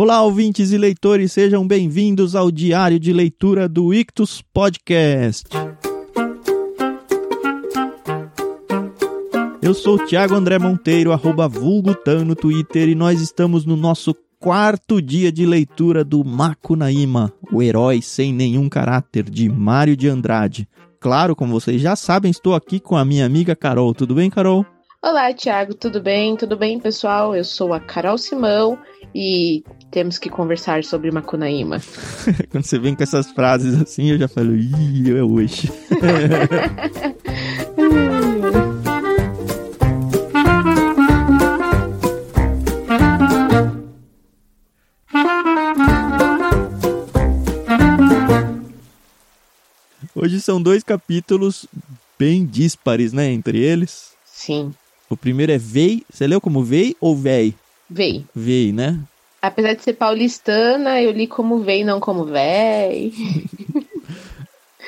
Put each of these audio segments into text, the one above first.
Olá, ouvintes e leitores, sejam bem-vindos ao diário de leitura do Ictus Podcast. Eu sou o Thiago André Monteiro, arroba vulgutan no Twitter, e nós estamos no nosso quarto dia de leitura do Macunaíma, o herói sem nenhum caráter, de Mário de Andrade. Claro, como vocês já sabem, estou aqui com a minha amiga Carol. Tudo bem, Carol? Olá, Thiago, tudo bem? Tudo bem, pessoal? Eu sou a Carol Simão e temos que conversar sobre Macunaíma. Quando você vem com essas frases assim, eu já falo, ih, é hoje. Hoje são dois capítulos bem díspares, né, entre eles. Sim, O primeiro é Vei. Você leu como Vei ou Véi? vei. Vei, né? Apesar de ser paulistana, eu li como vei, não como véi.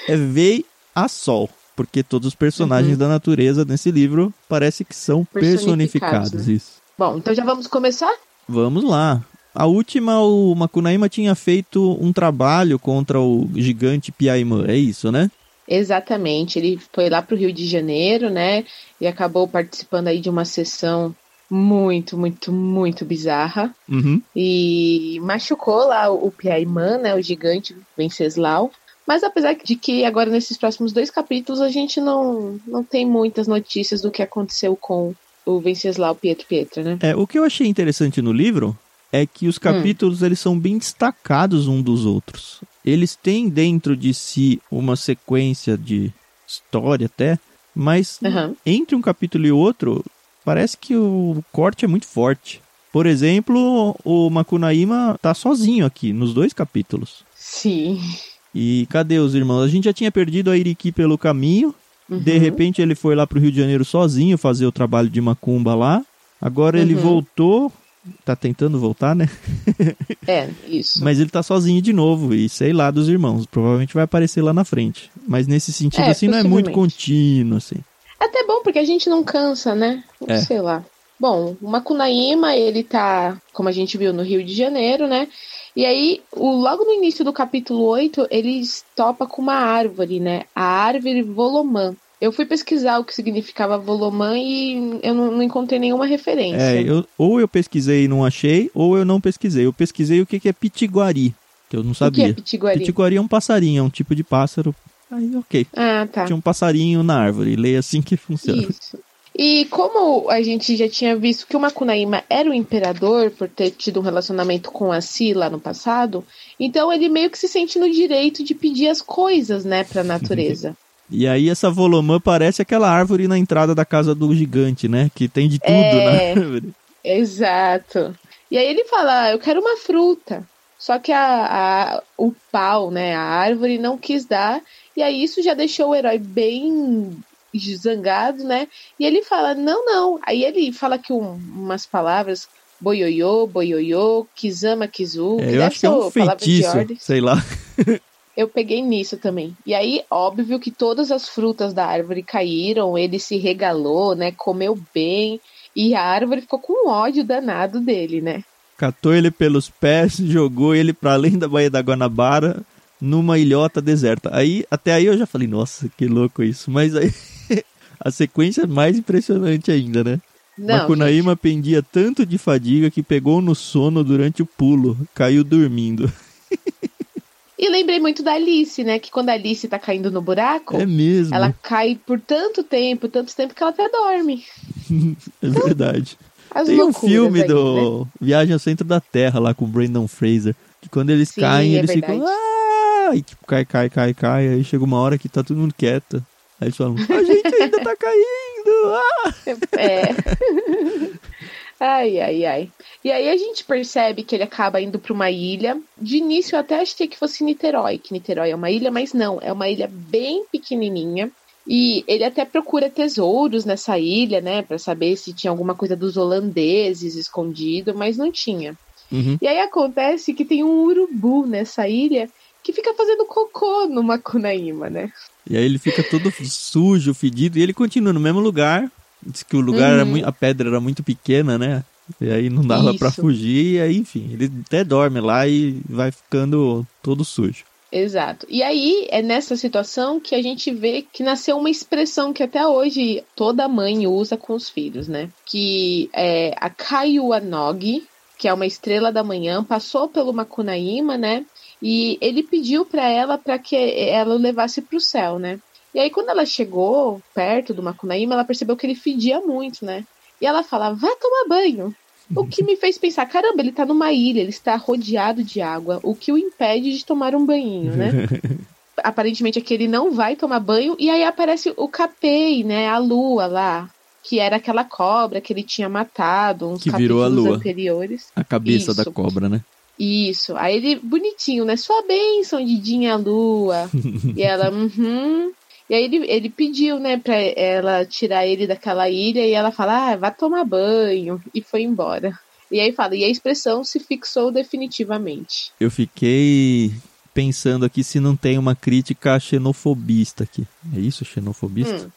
É Vei a Sol. Porque todos os personagens da natureza nesse livro parece que são personificados. Personificados, né? Isso. Bom, então já vamos começar? Vamos lá. A última, o Macunaíma tinha feito um trabalho contra o gigante Piaimã. É isso, né? Exatamente. Ele foi lá para o Rio de Janeiro, né? E acabou participando aí de uma sessão muito, muito, muito bizarra. Uhum. e machucou lá o Piaimã, né, o gigante Venceslau. Mas apesar de que agora nesses próximos dois capítulos a gente não, não tem muitas notícias do que aconteceu com o Venceslau Pietro Pietra, né? É, o que eu achei interessante no livro é que os capítulos eles são bem destacados um dos outros. Eles têm dentro de si uma sequência de história até, mas Aham. entre um capítulo e outro, parece que o corte é muito forte. Por exemplo, o Macunaíma tá sozinho aqui nos dois capítulos. Sim. E cadê os irmãos? A gente já tinha perdido a Iriki pelo caminho. De Uhum. repente ele foi lá pro Rio de Janeiro sozinho fazer o trabalho de macumba lá. Agora ele Uhum. voltou, tá tentando voltar, né? É, isso. Mas ele tá sozinho de novo e sei lá dos irmãos. Provavelmente vai aparecer lá na frente. Mas nesse sentido É, assim não é muito contínuo assim. Até bom, porque a gente não cansa, né? É. Sei lá. Bom, o Macunaíma, ele tá, como a gente viu, no Rio de Janeiro, né? E aí, o, logo no início do capítulo 8, ele topa com uma árvore, né? A árvore Volomã. Eu fui pesquisar o que significava Volomã e eu não, não encontrei nenhuma referência. É, eu, ou eu pesquisei e não achei, ou eu não pesquisei. Eu pesquisei o que, que é pitiguari, que eu não o que é sabia. Pitiguari? Pitiguari é um passarinho, é um tipo de pássaro. Aí, ok. Ah, tá. Tinha um passarinho na árvore. Leia assim que funciona. Isso. E como a gente já tinha visto que o Macunaíma era o imperador por ter tido um relacionamento com a Si lá no passado, então ele meio que se sente no direito de pedir as coisas, né, pra natureza. E aí essa volomã parece aquela árvore na entrada da casa do gigante, né? Que tem de tudo É. na árvore. Exato. E aí ele fala, "Ah, eu quero uma fruta. Só que a, a- o pau, né, a árvore não quis dar, e aí isso já deixou o herói bem zangado, né? E ele fala, não, não. Aí ele fala que um- umas palavras, boioiô, boioiô, kizama, kizu, É, eu acho que é um feitiço, sei lá. Eu peguei nisso também. E aí, óbvio que todas as frutas da árvore caíram, ele se regalou, né? Comeu bem. E a árvore ficou com ódio danado dele, né? Catou ele pelos pés, jogou ele pra além da Baía da Guanabara, numa ilhota deserta. Aí, até aí eu já falei, nossa, que louco isso. Mas aí, a sequência é mais impressionante ainda, né? Não, Macunaíma pendia tanto de fadiga que pegou no sono durante o pulo, caiu dormindo. E lembrei muito da Alice, né? Que quando a Alice tá caindo no buraco, É mesmo, ela cai por tanto tempo, tanto tempo que ela até dorme. é verdade. As Tem um filme aí, do né? Viagem ao Centro da Terra lá com o Brandon Fraser. Que quando eles Sim, caem, é eles ficam. verdade. Ah! E tipo, cai, cai, cai, cai. Aí chega uma hora que tá todo mundo quieto. Aí eles falam, a gente ainda tá caindo! Ah! É. ai, ai, ai. E aí a gente percebe que ele acaba indo para uma ilha. De início eu até achei que fosse Niterói, que Niterói é uma ilha, mas não, é uma ilha bem pequenininha. E ele até procura tesouros nessa ilha, né, Pra saber se tinha alguma coisa dos holandeses escondido, mas não tinha. Uhum. E aí acontece que tem um urubu nessa ilha que fica fazendo cocô no Macunaíma, né? E aí ele fica todo sujo, fedido, e ele continua no mesmo lugar. Diz que o lugar era Uhum. muito. A pedra era muito pequena, né? E aí não dava para fugir, e aí, enfim, ele até dorme lá e vai ficando todo sujo. Exato. E aí é nessa situação que a gente vê que nasceu uma expressão que até hoje toda mãe usa com os filhos, né? Que é a Kaiuanogi, que é uma estrela da manhã, passou pelo Macunaíma, né? E ele pediu para ela para que ela o levasse para o céu, né? E aí quando ela chegou perto do Macunaíma, ela percebeu que ele fedia muito, né? E ela fala: "Vá tomar banho". O que me fez pensar, caramba, ele tá numa ilha, ele está rodeado de água, o que o impede de tomar um banhinho, né? Aparentemente aqui ele não vai tomar banho, e aí aparece o Capei, né? A lua lá, que era aquela cobra que ele tinha matado uns que virou a lua. anteriores. A cabeça Isso. da cobra, né? Isso. Aí ele, bonitinho, né? Sua bênção, Didinha Lua. e ela, uhum. E aí ele, ele pediu, né, pra ela tirar ele daquela ilha e ela fala, ah, vá tomar banho. E foi embora. E aí fala, e a expressão se fixou definitivamente. Eu fiquei pensando aqui se não tem uma crítica xenofobista aqui. É isso, xenofobista? Hum.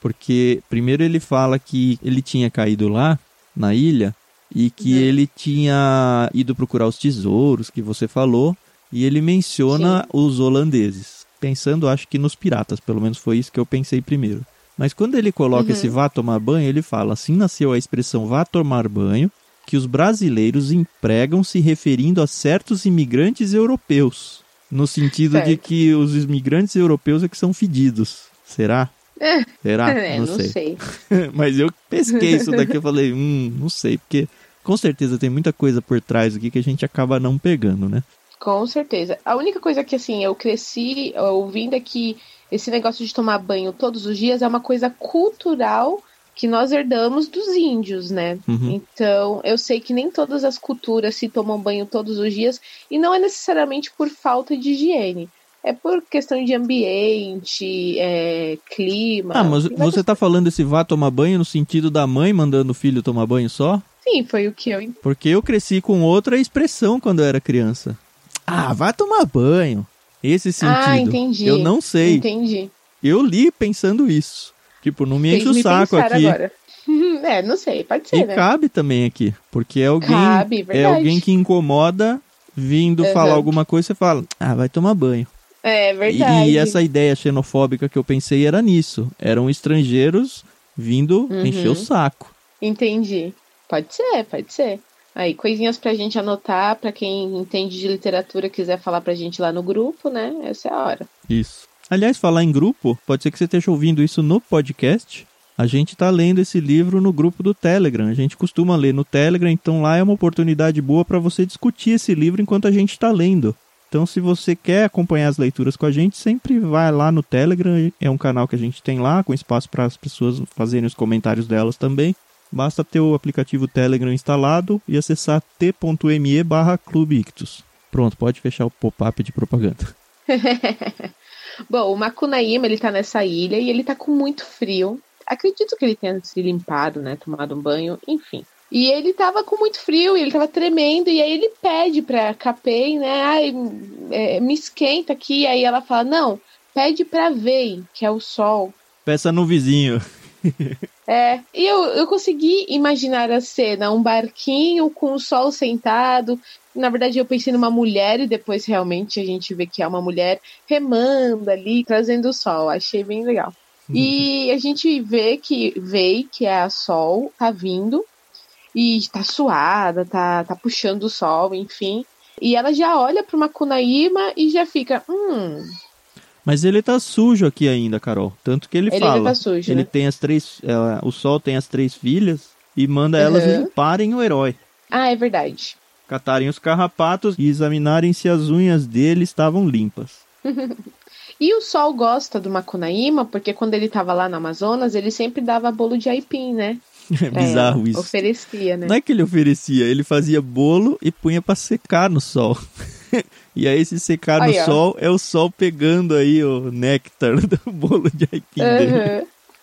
Porque primeiro ele fala que ele tinha caído lá na ilha e que uhum. ele tinha ido procurar os tesouros que você falou e ele menciona Sim. os holandeses pensando, acho que nos piratas, pelo menos foi isso que eu pensei primeiro. Mas quando ele coloca uhum. esse vá tomar banho, ele fala: assim nasceu a expressão vá tomar banho, que os brasileiros empregam se referindo a certos imigrantes europeus. No sentido certo. de que os imigrantes europeus é que são fedidos. Será? É. Será? É, não, não, sei. sei. Mas eu pesquei isso daqui e falei, hum, não sei, porque com certeza tem muita coisa por trás aqui que a gente acaba não pegando, né? Com certeza. A única coisa que, assim, eu cresci ouvindo é que esse negócio de tomar banho todos os dias é uma coisa cultural que nós herdamos dos índios, né? Uhum. Então, eu sei que nem todas as culturas se tomam banho todos os dias e não é necessariamente por falta de higiene. É por questão de ambiente, é, clima. Ah, mas você tá falando esse vá tomar banho no sentido da mãe mandando o filho tomar banho só? Sim, foi o que eu. Porque eu cresci com outra expressão quando eu era criança. Ah, vai tomar banho. Esse ah, sentido. Ah, entendi. Eu não sei. Entendi. Eu li pensando isso. Tipo, não me enche o saco aqui. Agora. É, não sei, pode ser. E né? cabe também aqui, porque é alguém, cabe, é alguém que incomoda vindo uhum. falar alguma coisa, você fala, ah, vai tomar banho. É verdade. E, e, essa ideia xenofóbica que eu pensei era nisso. Eram estrangeiros vindo uhum. encher o saco. Entendi. Pode ser, pode ser. Aí, coisinhas pra gente anotar, pra quem entende de literatura quiser falar pra gente lá no grupo, né? Essa é a hora. Isso. Aliás, falar em grupo, pode ser que você esteja ouvindo isso no podcast. A gente está lendo esse livro no grupo do Telegram. A gente costuma ler no Telegram, então lá é uma oportunidade boa para você discutir esse livro enquanto a gente está lendo. Então, se você quer acompanhar as leituras com a gente, sempre vai lá no Telegram. É um canal que a gente tem lá, com espaço para as pessoas fazerem os comentários delas também. Basta ter o aplicativo Telegram instalado e acessar t.me barra Pronto, pode fechar o pop-up de propaganda. Bom, o Macunaíma, ele tá nessa ilha e ele tá com muito frio. Acredito que ele tenha se limpado, né, tomado um banho, enfim. E ele tava com muito frio e ele tava tremendo, e aí ele pede pra Capei, né, ai, é, me esquenta aqui, e aí ela fala, não, pede pra Vei, que é o sol. Peça no vizinho. É, e eu, eu consegui imaginar a cena, um barquinho com o sol sentado. Na verdade, eu pensei numa mulher e depois realmente a gente vê que é uma mulher remando ali, trazendo o sol. Achei bem legal. Uhum. E a gente vê que vê que é a Sol tá vindo e tá suada, tá, tá puxando o sol, enfim. E ela já olha para uma Kunaíma e já fica, hum, mas ele tá sujo aqui ainda, Carol. Tanto que ele, ele fala. Tá sujo, ele né? tem as três. É, o Sol tem as três filhas e manda uhum. elas limparem o herói. Ah, é verdade. Catarem os carrapatos e examinarem se as unhas dele estavam limpas. e o Sol gosta do Macunaíma porque quando ele tava lá no Amazonas, ele sempre dava bolo de aipim, né? É bizarro isso. Oferecia, né? Não é que ele oferecia, ele fazia bolo e punha para secar no sol. e aí, se secar aí, no ó. sol, é o sol pegando aí o néctar do bolo de aipim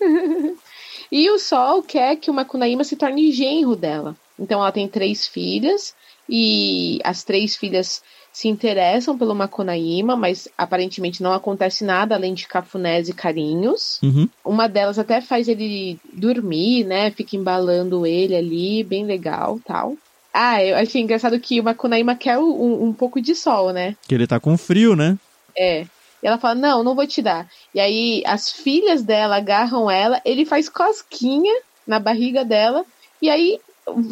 uhum. e o sol quer que o Macunaíma se torne genro dela. Então, ela tem três filhas e as três filhas se interessam pelo Macunaíma, mas aparentemente não acontece nada além de cafunés e carinhos. Uhum. Uma delas até faz ele dormir, né? Fica embalando ele ali, bem legal tal. Ah, eu achei engraçado que o Macunaíma quer um, um pouco de sol, né? Que ele tá com frio, né? É. E ela fala, não, não vou te dar. E aí as filhas dela agarram ela, ele faz cosquinha na barriga dela, e aí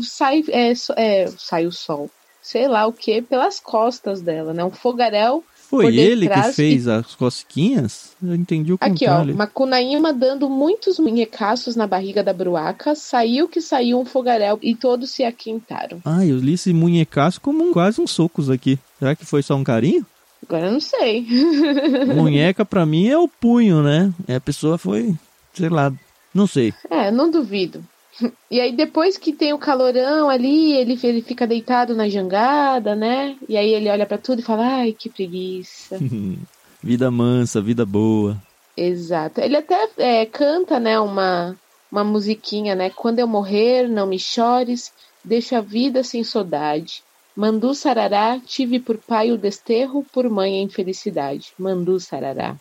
sai, é, é, sai o sol. Sei lá o que, pelas costas dela, né? Um fogaréu. Foi ele que fez as cosquinhas? Eu entendi o Aqui, ó, contrário. Macunaíma dando muitos munhecaços na barriga da bruaca, saiu que saiu um fogaréu e todos se aquentaram. Ah, eu li esse munhecaço como um- quase uns socos aqui. Será que foi só um carinho? Agora eu não sei. Munheca pra mim é o punho, né? E a pessoa foi, sei lá, não sei. É, não duvido. E aí, depois que tem o calorão ali, ele, ele fica deitado na jangada, né? E aí ele olha pra tudo e fala: ai, que preguiça. vida mansa, vida boa. Exato. Ele até é, canta, né, uma, uma musiquinha, né? Quando eu morrer, não me chores, deixa a vida sem saudade. Mandu sarará, tive por pai o desterro, por mãe a infelicidade. Mandu sarará.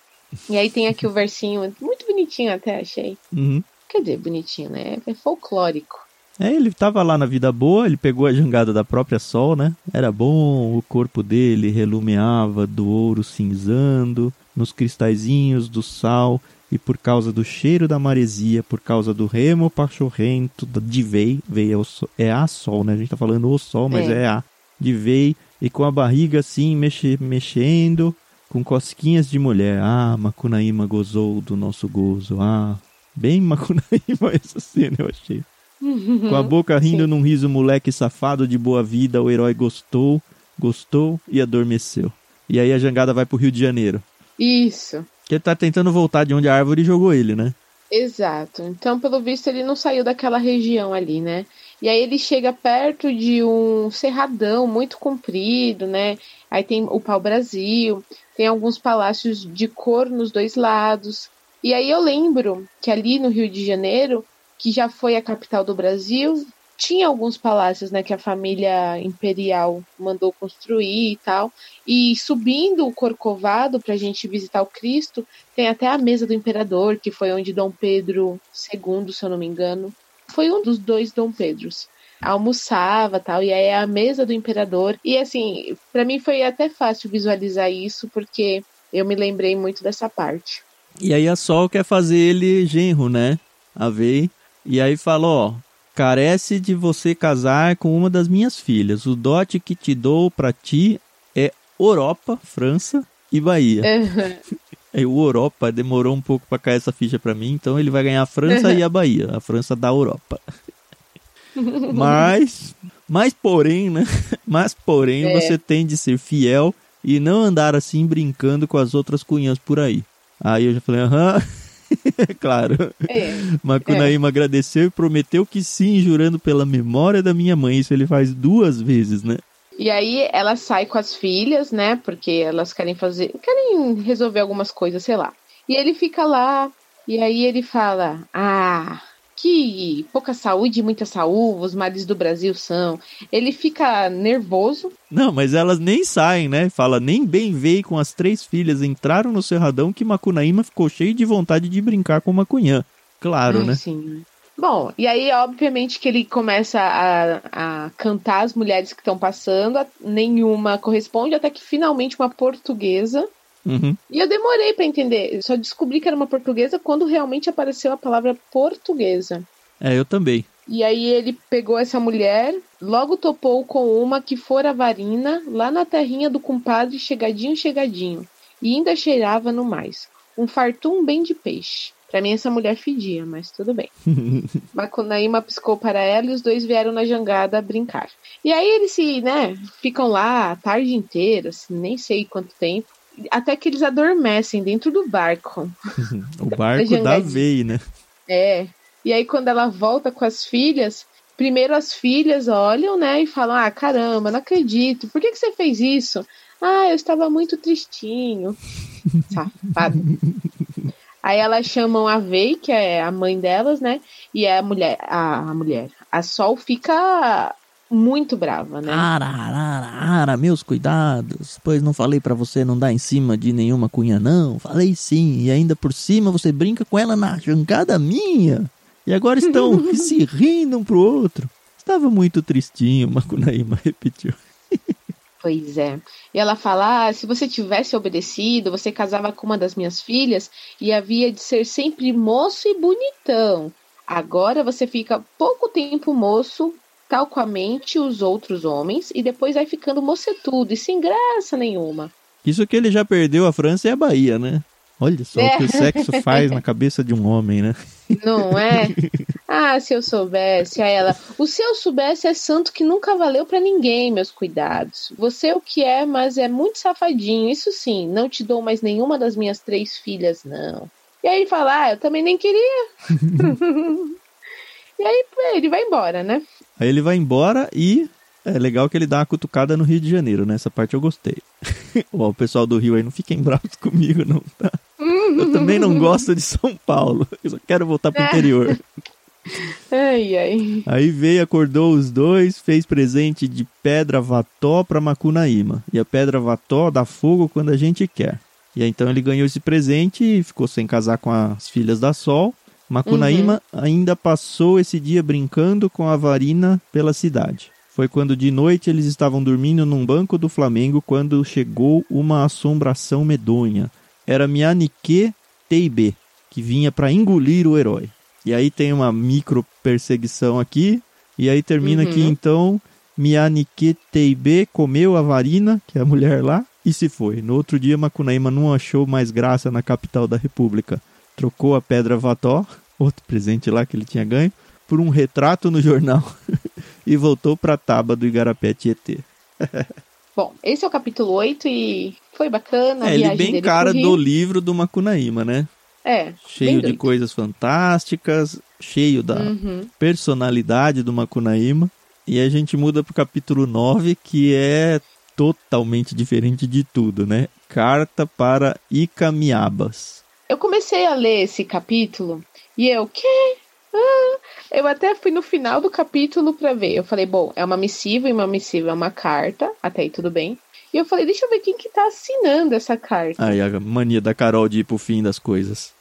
E aí tem aqui o versinho, muito bonitinho até, achei. Uhum. Quer dizer, bonitinho, né? É folclórico. É, ele tava lá na vida boa, ele pegou a jangada da própria sol, né? Era bom, o corpo dele relumeava do ouro cinzando, nos cristalzinhos do sal, e por causa do cheiro da maresia, por causa do remo pachorrento de vei, vei é, sol- é a sol, né? A gente tá falando o sol, mas É. é, a de vei, e com a barriga assim mexe, mexendo, com cosquinhas de mulher. Ah, Macunaíma gozou do nosso gozo. Ah, bem Macunaíma essa cena, eu achei. Com a boca rindo Sim. num riso moleque safado de boa vida, o herói gostou, gostou e adormeceu. E aí a jangada vai pro Rio de Janeiro. Isso. Que ele tá tentando voltar de onde a árvore jogou ele, né? Exato. Então, pelo visto, ele não saiu daquela região ali, né? E aí ele chega perto de um cerradão muito comprido, né? Aí tem o pau-brasil, tem alguns palácios de cor nos dois lados. E aí eu lembro que ali no Rio de Janeiro, que já foi a capital do Brasil, tinha alguns palácios, né, que a família imperial mandou construir e tal. E subindo o Corcovado para a gente visitar o Cristo, tem até a mesa do imperador, que foi onde Dom Pedro II, se eu não me engano, foi um dos dois Dom Pedros. Almoçava tal, e aí é a mesa do imperador. E assim, para mim foi até fácil visualizar isso, porque eu me lembrei muito dessa parte. E aí a Sol quer fazer ele genro, né? A Vei. E aí fala, ó, carece de você casar com uma das minhas filhas. O dote que te dou pra ti é Europa, França e Bahia. Aí o Europa demorou um pouco pra cair essa ficha pra mim, então ele vai ganhar a França e a Bahia, a França da Europa. Mas, mas porém, né? Mas porém, É. você tem de ser fiel e não andar assim brincando com as outras cunhãs por aí. Aí eu já falei, aham, claro. É. Macunaíma agradeceu e prometeu que sim, jurando pela memória da minha mãe. Isso ele faz duas vezes, né? E aí ela sai com as filhas, né? Porque elas querem fazer. querem resolver algumas coisas, sei lá. E ele fica lá, e aí ele fala: Ah, que pouca saúde e muita saúde, os males do Brasil são. Ele fica nervoso. Não, mas elas nem saem, né? Fala, nem bem veio com as três filhas, entraram no Cerradão que Macunaíma ficou cheio de vontade de brincar com Macunhã. Claro, né? Sim. Bom, e aí, obviamente, que ele começa a, a cantar as mulheres que estão passando, nenhuma corresponde, até que finalmente uma portuguesa Uhum. E eu demorei pra entender. Eu só descobri que era uma portuguesa quando realmente apareceu a palavra portuguesa. É, eu também. E aí ele pegou essa mulher, logo topou com uma que fora varina, lá na terrinha do compadre chegadinho, chegadinho. E ainda cheirava no mais. Um fartum bem de peixe. Pra mim essa mulher fedia, mas tudo bem. Macunaíma piscou para ela e os dois vieram na jangada brincar. E aí eles se, né, ficam lá a tarde inteira, assim, nem sei quanto tempo. Até que eles adormecem dentro do barco. o barco da. Vei, né? É. E aí, quando ela volta com as filhas, primeiro as filhas olham, né, e falam: Ah, caramba, não acredito, por que, que você fez isso? Ah, eu estava muito tristinho. Safado. Aí elas chamam a Vei, que é a mãe delas, né? E é a mulher, a, a mulher. A Sol fica muito brava, né? Ara, ara, ara, meus cuidados. Pois não falei para você não dar em cima de nenhuma cunha, não. Falei sim. E ainda por cima você brinca com ela na jangada minha. E agora estão se rindo um pro outro. Estava muito tristinho, Macunaíma repetiu. Pois é. E ela fala: ah, se você tivesse obedecido, você casava com uma das minhas filhas e havia de ser sempre moço e bonitão. Agora você fica pouco tempo moço, tal quamente os outros homens, e depois vai ficando mocetudo e sem graça nenhuma. Isso que ele já perdeu a França e a Bahia, né? Olha só é. o que o sexo faz na cabeça de um homem, né? Não é? Ah, se eu soubesse, a ela. O se eu soubesse é santo que nunca valeu para ninguém, meus cuidados. Você é o que é, mas é muito safadinho. Isso sim, não te dou mais nenhuma das minhas três filhas, não. E aí ele fala, ah, eu também nem queria. e aí ele vai embora, né? Aí ele vai embora e é legal que ele dá uma cutucada no Rio de Janeiro, né? Essa parte eu gostei. Ó, o pessoal do Rio aí não fiquem bravos comigo, não, tá? Eu também não gosto de São Paulo. Eu só quero voltar pro é. interior. Ai, ai. Aí veio, acordou os dois, fez presente de pedra vató para Macunaíma. E a pedra vató dá fogo quando a gente quer. E aí, então ele ganhou esse presente e ficou sem casar com as filhas da Sol. Macunaíma uhum. ainda passou esse dia brincando com a varina pela cidade. Foi quando de noite eles estavam dormindo num banco do Flamengo quando chegou uma assombração medonha. Era Mianique Teibe, que vinha para engolir o herói. E aí tem uma micro perseguição aqui. E aí termina uhum. aqui então. Mianike Teibe comeu a varina, que é a mulher lá, e se foi. No outro dia, Macunaíma não achou mais graça na capital da república. Trocou a pedra Vató, outro presente lá que ele tinha ganho, por um retrato no jornal e voltou para a Taba do Igarapé Tietê. Bom, esse é o capítulo 8 e foi bacana. É, ele bem cara do livro do Macunaíma, né? É. Cheio de coisas fantásticas, cheio da uhum. personalidade do Macunaíma. E a gente muda pro capítulo 9, que é totalmente diferente de tudo, né? Carta para Icamiabas. Eu comecei a ler esse capítulo e eu, que? Ah, eu até fui no final do capítulo para ver. Eu falei, bom, é uma missiva e uma missiva é uma carta, até aí tudo bem. E eu falei, deixa eu ver quem que tá assinando essa carta. Aí a mania da Carol de ir pro fim das coisas.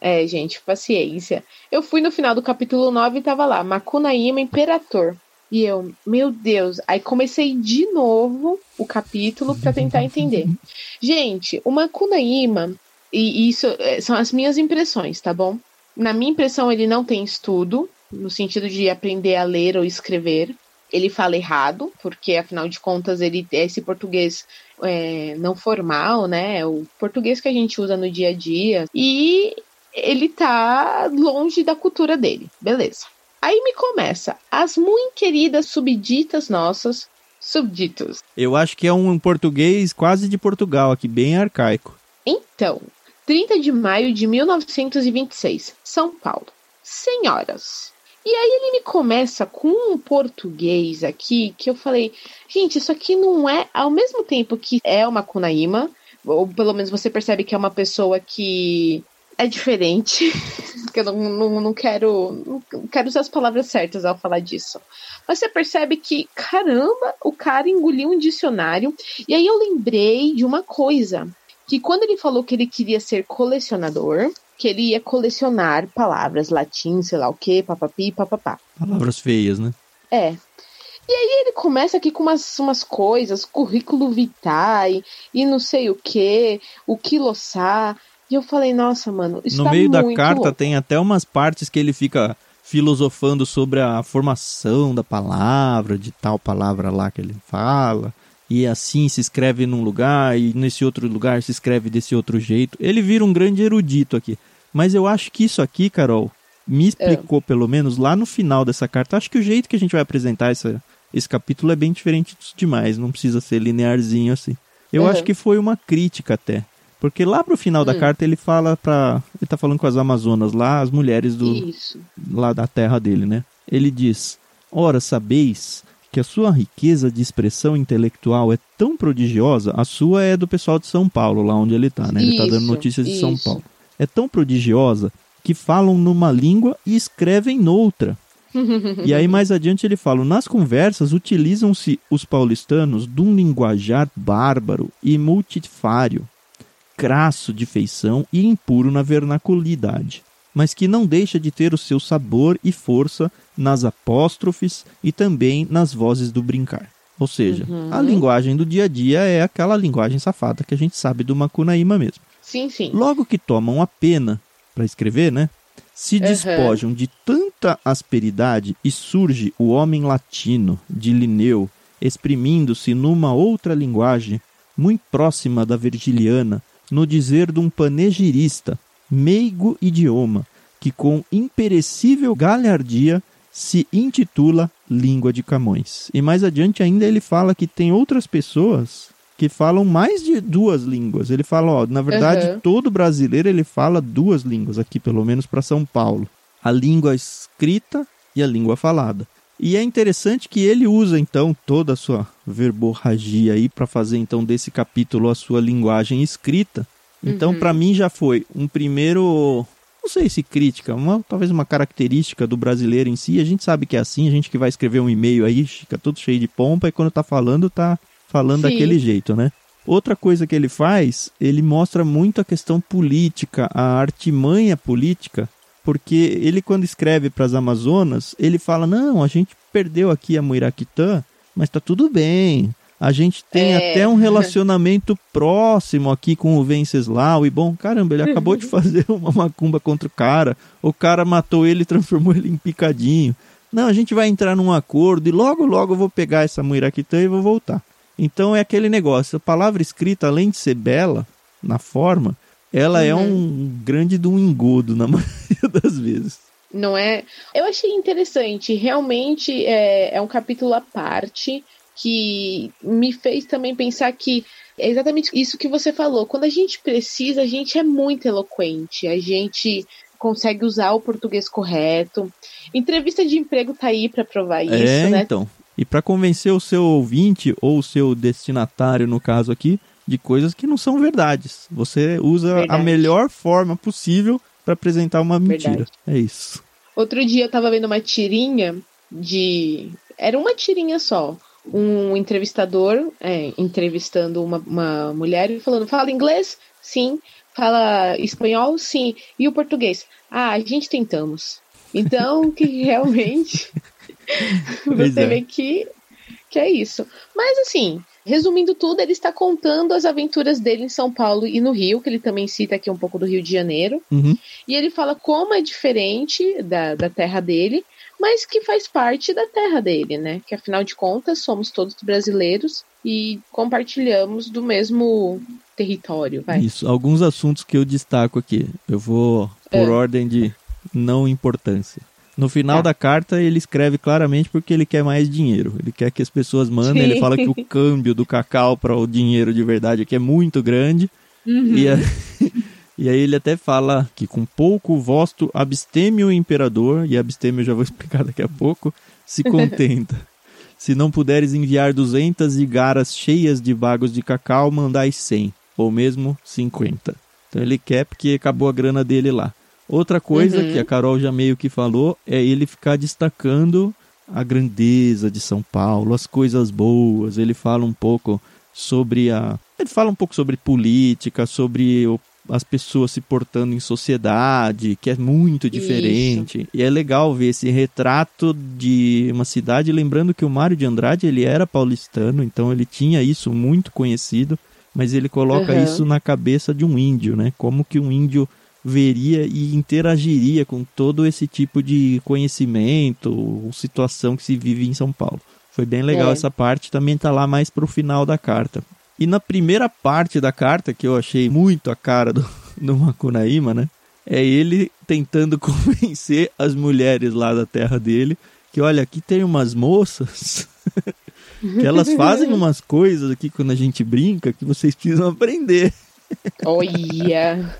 É, gente, paciência. Eu fui no final do capítulo 9 e tava lá, Makunaíma Imperator. E eu, meu Deus, aí comecei de novo o capítulo para tentar entender. Gente, o Makunaíma, e isso é, são as minhas impressões, tá bom? Na minha impressão, ele não tem estudo, no sentido de aprender a ler ou escrever ele fala errado, porque afinal de contas ele é esse português é, não formal, né? O português que a gente usa no dia a dia. E ele tá longe da cultura dele. Beleza. Aí me começa. As muito queridas subditas nossas. Subditos. Eu acho que é um português quase de Portugal aqui, bem arcaico. Então, 30 de maio de 1926, São Paulo. Senhoras, e aí ele me começa com um português aqui que eu falei, gente, isso aqui não é ao mesmo tempo que é uma Kunaíma, ou pelo menos você percebe que é uma pessoa que é diferente. que eu não, não, não quero. Não quero usar as palavras certas ao falar disso. Mas você percebe que, caramba, o cara engoliu um dicionário. E aí eu lembrei de uma coisa. Que quando ele falou que ele queria ser colecionador, que ele ia colecionar palavras latim, sei lá o que, papapi, papapá. Palavras feias, né? É. E aí ele começa aqui com umas, umas coisas, currículo vitae e não sei o que, o quiloçá. E eu falei, nossa, mano, isso No tá meio da carta louco. tem até umas partes que ele fica filosofando sobre a formação da palavra, de tal palavra lá que ele fala e assim se escreve num lugar e nesse outro lugar se escreve desse outro jeito. Ele vira um grande erudito aqui. Mas eu acho que isso aqui, Carol, me explicou é. pelo menos lá no final dessa carta. Acho que o jeito que a gente vai apresentar essa, esse capítulo é bem diferente demais, não precisa ser linearzinho assim. Eu uhum. acho que foi uma crítica até. Porque lá pro final da hum. carta ele fala pra. Ele tá falando com as Amazonas lá, as mulheres do. Isso. lá da terra dele, né? Ele diz: Ora, sabeis que a sua riqueza de expressão intelectual é tão prodigiosa, a sua é do pessoal de São Paulo, lá onde ele está, né? Ele está dando notícias de isso. São Paulo. É tão prodigiosa que falam numa língua e escrevem noutra. e aí mais adiante ele fala: nas conversas utilizam-se os paulistanos de um linguajar bárbaro e multifário, crasso de feição e impuro na vernaculidade, mas que não deixa de ter o seu sabor e força nas apóstrofes e também nas vozes do brincar. Ou seja, uhum. a linguagem do dia a dia é aquela linguagem safada que a gente sabe do Macunaíma mesmo. Sim, sim. Logo que tomam a pena para escrever, né? Se despojam uhum. de tanta asperidade e surge o homem latino de Linneu, exprimindo-se numa outra linguagem, muito próxima da virgiliana, no dizer de um panegirista, meigo idioma, que com imperecível galhardia se intitula Língua de Camões. E mais adiante ainda ele fala que tem outras pessoas que falam mais de duas línguas. Ele fala, ó, na verdade, uhum. todo brasileiro ele fala duas línguas aqui, pelo menos para São Paulo. A língua escrita e a língua falada. E é interessante que ele usa então toda a sua verborragia aí para fazer então desse capítulo a sua linguagem escrita. Então, uhum. para mim já foi um primeiro não sei se crítica, uma, talvez uma característica do brasileiro em si. A gente sabe que é assim, a gente que vai escrever um e-mail aí, fica tudo cheio de pompa e quando tá falando, tá falando Sim. daquele jeito, né? Outra coisa que ele faz, ele mostra muito a questão política, a artimanha política, porque ele quando escreve para as Amazonas, ele fala: "Não, a gente perdeu aqui a Muiraquitã, mas tá tudo bem. A gente tem é. até um relacionamento próximo aqui com o Venceslau. E bom, caramba, ele acabou de fazer uma macumba contra o cara. O cara matou ele e transformou ele em picadinho. Não, a gente vai entrar num acordo e logo, logo eu vou pegar essa Muiraquitã e vou voltar. Então é aquele negócio. A palavra escrita, além de ser bela na forma, ela é uhum. é um grande do um engodo na maioria das vezes. Não é? Eu achei interessante. Realmente é, é um capítulo à parte que me fez também pensar que é exatamente isso que você falou. Quando a gente precisa, a gente é muito eloquente, a gente consegue usar o português correto. Entrevista de emprego tá aí para provar isso, é, né? então. E para convencer o seu ouvinte ou o seu destinatário, no caso aqui, de coisas que não são verdades. Você usa Verdade. a melhor forma possível para apresentar uma mentira. Verdade. É isso. Outro dia eu tava vendo uma tirinha de. Era uma tirinha só um entrevistador é, entrevistando uma, uma mulher e falando: fala inglês? Sim. Fala espanhol? Sim. E o português? Ah, a gente tentamos. Então, que realmente você é. vê que, que é isso. Mas assim, resumindo tudo, ele está contando as aventuras dele em São Paulo e no Rio, que ele também cita aqui um pouco do Rio de Janeiro. Uhum. E ele fala como é diferente da, da terra dele mas que faz parte da terra dele, né? Que afinal de contas somos todos brasileiros e compartilhamos do mesmo território. Vai. Isso, alguns assuntos que eu destaco aqui. Eu vou por é. ordem de não importância. No final tá. da carta, ele escreve claramente porque ele quer mais dinheiro. Ele quer que as pessoas mandem. Sim. Ele fala que o câmbio do cacau para o dinheiro de verdade aqui é muito grande. Uhum. E, a... E aí ele até fala que com pouco vosto absteme o imperador, e absteme eu já vou explicar daqui a pouco, se contenta. se não puderes enviar duzentas igaras cheias de bagos de cacau, mandai cem, ou mesmo cinquenta. Então ele quer porque acabou a grana dele lá. Outra coisa uhum. que a Carol já meio que falou é ele ficar destacando a grandeza de São Paulo, as coisas boas. Ele fala um pouco sobre a. Ele fala um pouco sobre política, sobre o as pessoas se portando em sociedade, que é muito diferente. Isso. E é legal ver esse retrato de uma cidade, lembrando que o Mário de Andrade, ele era paulistano, então ele tinha isso muito conhecido, mas ele coloca uhum. isso na cabeça de um índio, né? Como que um índio veria e interagiria com todo esse tipo de conhecimento ou situação que se vive em São Paulo. Foi bem legal é. essa parte, também tá lá mais pro final da carta. E na primeira parte da carta, que eu achei muito a cara do, do Macunaíma, né? É ele tentando convencer as mulheres lá da terra dele que, olha, aqui tem umas moças que elas fazem umas coisas aqui quando a gente brinca que vocês precisam aprender. Olha!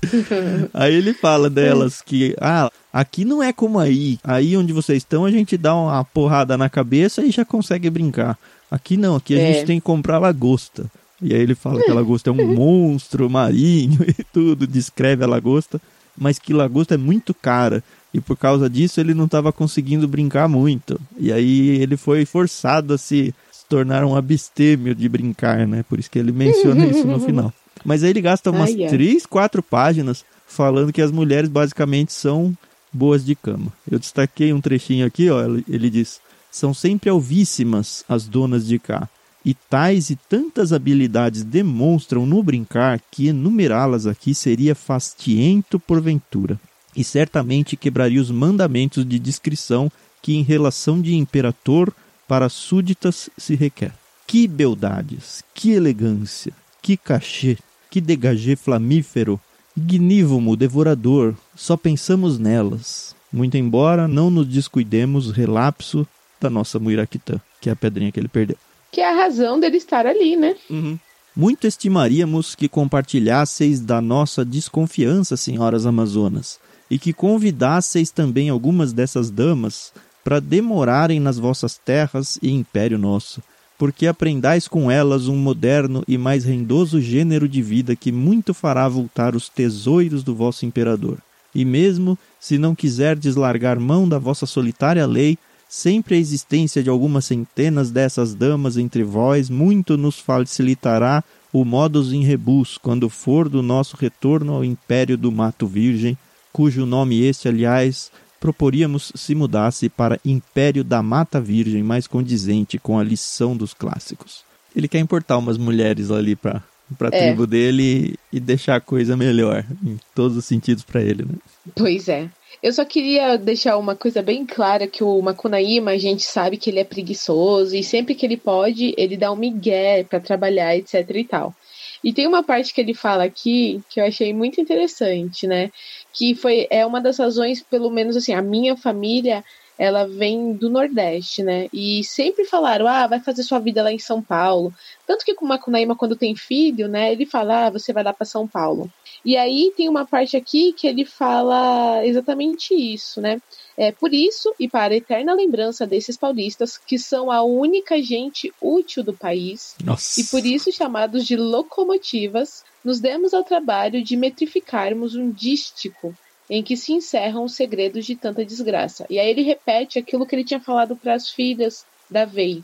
aí ele fala delas que, ah, aqui não é como aí. Aí onde vocês estão, a gente dá uma porrada na cabeça e já consegue brincar. Aqui não, aqui a é. gente tem que comprar lagosta. E aí ele fala que a lagosta é um monstro marinho e tudo, descreve a lagosta, mas que lagosta é muito cara. e por causa disso ele não estava conseguindo brincar muito. E aí ele foi forçado a se, tornar um abstêmio de brincar, né? Por isso que ele menciona isso no final. Mas aí ele gasta umas ai, ai. três, quatro páginas falando que as mulheres basicamente são boas de cama. Eu destaquei um trechinho aqui, ó, ele diz: "São sempre alvíssimas as donas de cá, e tais e tantas habilidades demonstram no brincar que enumerá-las aqui seria fastiento porventura e certamente quebraria os mandamentos de discrição que em relação de imperator para súditas se requer. Que beldades, que elegância, que cachê, que degagê flamífero, ignívomo, devorador, só pensamos nelas, muito embora não nos descuidemos relapso da nossa Muiraquitã, que é a pedrinha que ele perdeu. Que é a razão dele estar ali, né? Uhum. Muito estimaríamos que compartilhasseis da nossa desconfiança, senhoras amazonas, e que convidasseis também algumas dessas damas para demorarem nas vossas terras e império nosso, porque aprendais com elas um moderno e mais rendoso gênero de vida que muito fará voltar os tesouros do vosso imperador. E mesmo se não quiserdes largar mão da vossa solitária lei, sempre a existência de algumas centenas dessas damas entre vós muito nos facilitará o modus in rebus quando for do nosso retorno ao império do Mato Virgem, cujo nome este, aliás, proporíamos se mudasse para Império da Mata Virgem, mais condizente com a lição dos clássicos. Ele quer importar umas mulheres ali para para a é. tribo dele e deixar a coisa melhor em todos os sentidos para ele, né? Pois é. Eu só queria deixar uma coisa bem clara que o Makunaíma, a gente sabe que ele é preguiçoso e sempre que ele pode, ele dá um migué para trabalhar, etc e tal. E tem uma parte que ele fala aqui que eu achei muito interessante, né? Que foi é uma das razões, pelo menos assim, a minha família ela vem do Nordeste, né? E sempre falaram, ah, vai fazer sua vida lá em São Paulo. Tanto que com o Macunaíma, quando tem filho, né, ele fala, ah, você vai lá para São Paulo. E aí tem uma parte aqui que ele fala exatamente isso, né? É por isso e para a eterna lembrança desses paulistas que são a única gente útil do país Nossa. e por isso chamados de locomotivas, nos demos ao trabalho de metrificarmos um dístico em que se encerram os segredos de tanta desgraça. E aí ele repete aquilo que ele tinha falado para as filhas da Vei.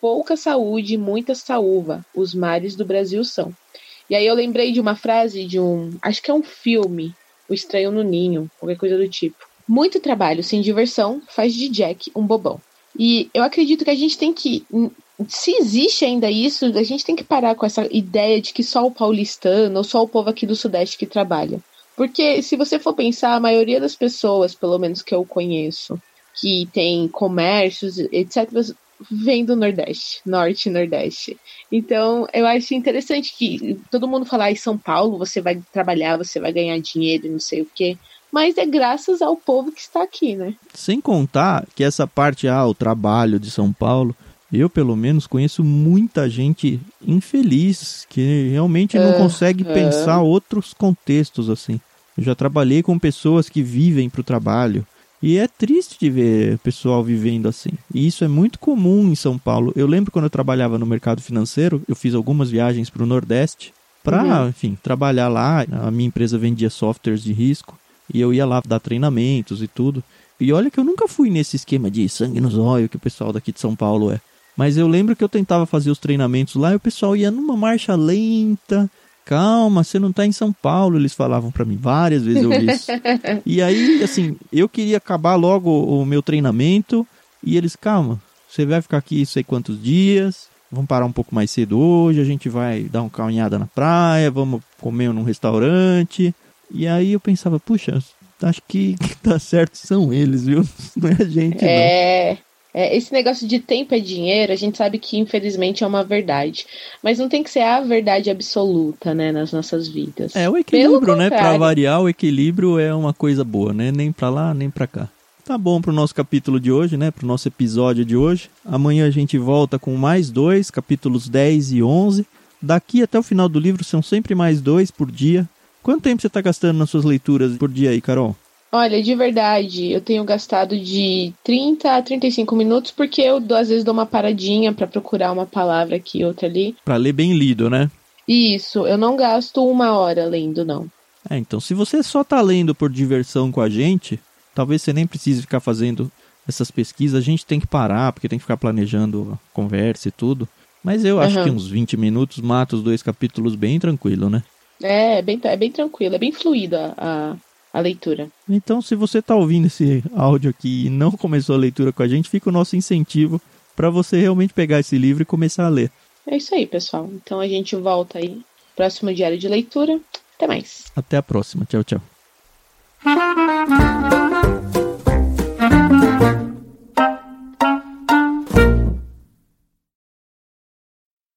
Pouca saúde, muita saúva, os mares do Brasil são. E aí eu lembrei de uma frase de um, acho que é um filme, O Estranho no Ninho, qualquer coisa do tipo. Muito trabalho sem diversão faz de Jack um bobão. E eu acredito que a gente tem que se existe ainda isso, a gente tem que parar com essa ideia de que só o paulistano ou só o povo aqui do Sudeste que trabalha. Porque se você for pensar, a maioria das pessoas, pelo menos que eu conheço, que tem comércios, etc., vem do Nordeste, Norte e Nordeste. Então, eu acho interessante que todo mundo fala, ah, em São Paulo você vai trabalhar, você vai ganhar dinheiro, não sei o quê. Mas é graças ao povo que está aqui, né? Sem contar que essa parte, ah, o trabalho de São Paulo, eu, pelo menos, conheço muita gente infeliz que realmente não uh, consegue uh. pensar outros contextos assim. Eu já trabalhei com pessoas que vivem para o trabalho. E é triste de ver o pessoal vivendo assim. E isso é muito comum em São Paulo. Eu lembro quando eu trabalhava no mercado financeiro, eu fiz algumas viagens para o Nordeste para, uhum. enfim, trabalhar lá. A minha empresa vendia softwares de risco e eu ia lá dar treinamentos e tudo. E olha que eu nunca fui nesse esquema de sangue nos olhos que o pessoal daqui de São Paulo é. Mas eu lembro que eu tentava fazer os treinamentos lá e o pessoal ia numa marcha lenta. Calma, você não está em São Paulo, eles falavam para mim várias vezes eu isso. e aí, assim, eu queria acabar logo o meu treinamento e eles, calma, você vai ficar aqui sei quantos dias, vamos parar um pouco mais cedo hoje, a gente vai dar uma caminhada na praia, vamos comer num restaurante. E aí eu pensava, puxa, acho que tá certo são eles, viu? Não é a gente, é... não. É, esse negócio de tempo é dinheiro, a gente sabe que infelizmente é uma verdade. Mas não tem que ser a verdade absoluta, né, nas nossas vidas. É o equilíbrio, né? Para variar, o equilíbrio é uma coisa boa, né? Nem para lá, nem para cá. Tá bom pro nosso capítulo de hoje, né? Pro nosso episódio de hoje. Amanhã a gente volta com mais dois, capítulos 10 e 11. Daqui até o final do livro são sempre mais dois por dia. Quanto tempo você está gastando nas suas leituras por dia aí, Carol? Olha, de verdade, eu tenho gastado de 30 a 35 minutos, porque eu às vezes dou uma paradinha para procurar uma palavra aqui, outra ali. Para ler bem lido, né? Isso, eu não gasto uma hora lendo, não. É, então, se você só tá lendo por diversão com a gente, Talvez você nem precise ficar fazendo essas pesquisas. A gente tem que parar, porque tem que ficar planejando a conversa e tudo. Mas eu acho Uhum. que uns 20 minutos mata os dois capítulos bem tranquilo, né? É, é bem, é bem tranquilo, é bem fluida a, a leitura. Então, se você está ouvindo esse áudio aqui e não começou a leitura com a gente, fica o nosso incentivo para você realmente pegar esse livro e começar a ler. É isso aí, pessoal. Então a gente volta aí. Próximo diário de leitura. Até mais. Até a próxima. Tchau, tchau.